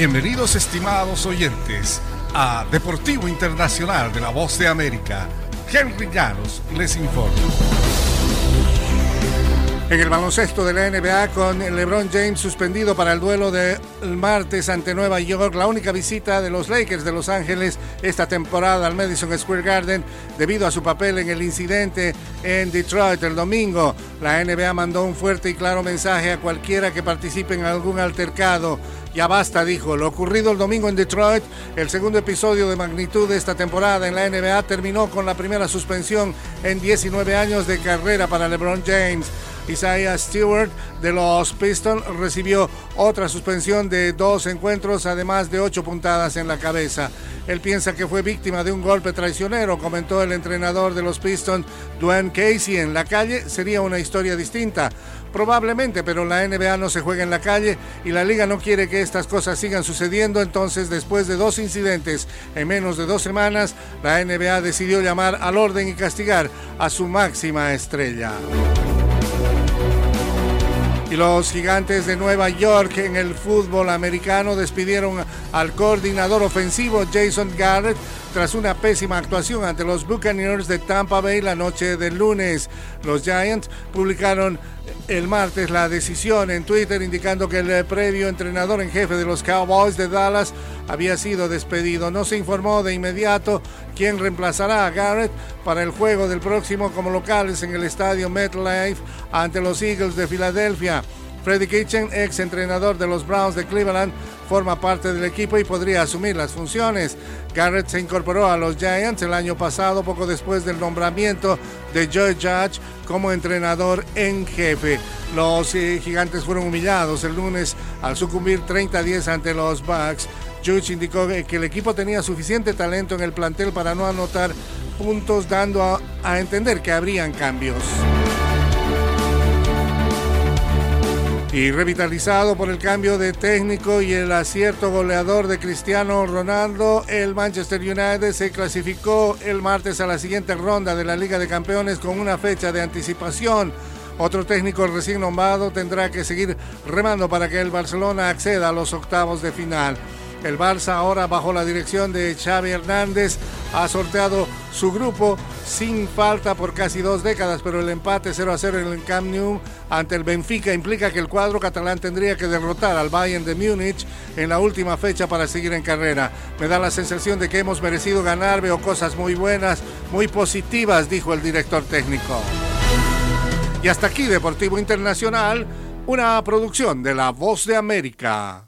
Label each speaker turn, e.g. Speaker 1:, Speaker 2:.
Speaker 1: Bienvenidos estimados oyentes a Deportivo Internacional de la Voz de América. Henry Llanos les informa. En el baloncesto de la NBA con LeBron James suspendido para el duelo del martes ante Nueva York, la única visita de los Lakers de Los Ángeles esta temporada al Madison Square Garden debido a su papel en el incidente en Detroit el domingo. La NBA mandó un fuerte y claro mensaje a cualquiera que participe en algún altercado. Ya basta, dijo. Lo ocurrido el domingo en Detroit, el segundo episodio de magnitud de esta temporada en la NBA, terminó con la primera suspensión en 19 años de carrera para LeBron James. Isaiah Stewart de los Pistons recibió otra suspensión de dos encuentros, además de ocho puntadas en la cabeza. Él piensa que fue víctima de un golpe traicionero, comentó el entrenador de los Pistons, Dwayne Casey. En la calle sería una historia distinta. Probablemente, pero la NBA no se juega en la calle y la liga no quiere que estas cosas sigan sucediendo. Entonces, después de dos incidentes en menos de dos semanas, la NBA decidió llamar al orden y castigar a su máxima estrella. Y los gigantes de Nueva York en el fútbol americano despidieron al coordinador ofensivo Jason Garrett tras una pésima actuación ante los Buccaneers de Tampa Bay la noche del lunes. Los Giants publicaron el martes la decisión en Twitter indicando que el previo entrenador en jefe de los Cowboys de Dallas había sido despedido. No se informó de inmediato quién reemplazará a Garrett para el juego del próximo como locales en el estadio MetLife ante los Eagles de Filadelfia. Freddy Kitchen, ex entrenador de los Browns de Cleveland, forma parte del equipo y podría asumir las funciones. Garrett se incorporó a los Giants el año pasado, poco después del nombramiento de Joe Judge como entrenador en jefe. Los eh, gigantes fueron humillados el lunes al sucumbir 30-10 ante los Bucks. Judge indicó que el equipo tenía suficiente talento en el plantel para no anotar puntos, dando a, a entender que habrían cambios. Y revitalizado por el cambio de técnico y el acierto goleador de Cristiano Ronaldo, el Manchester United se clasificó el martes a la siguiente ronda de la Liga de Campeones con una fecha de anticipación. Otro técnico recién nombrado tendrá que seguir remando para que el Barcelona acceda a los octavos de final. El Barça ahora bajo la dirección de Xavi Hernández ha sorteado su grupo sin falta por casi dos décadas, pero el empate 0 a 0 en el Camp Nou ante el Benfica implica que el cuadro catalán tendría que derrotar al Bayern de Múnich en la última fecha para seguir en carrera. Me da la sensación de que hemos merecido ganar, veo cosas muy buenas, muy positivas, dijo el director técnico. Y hasta aquí Deportivo Internacional, una producción de La Voz de América.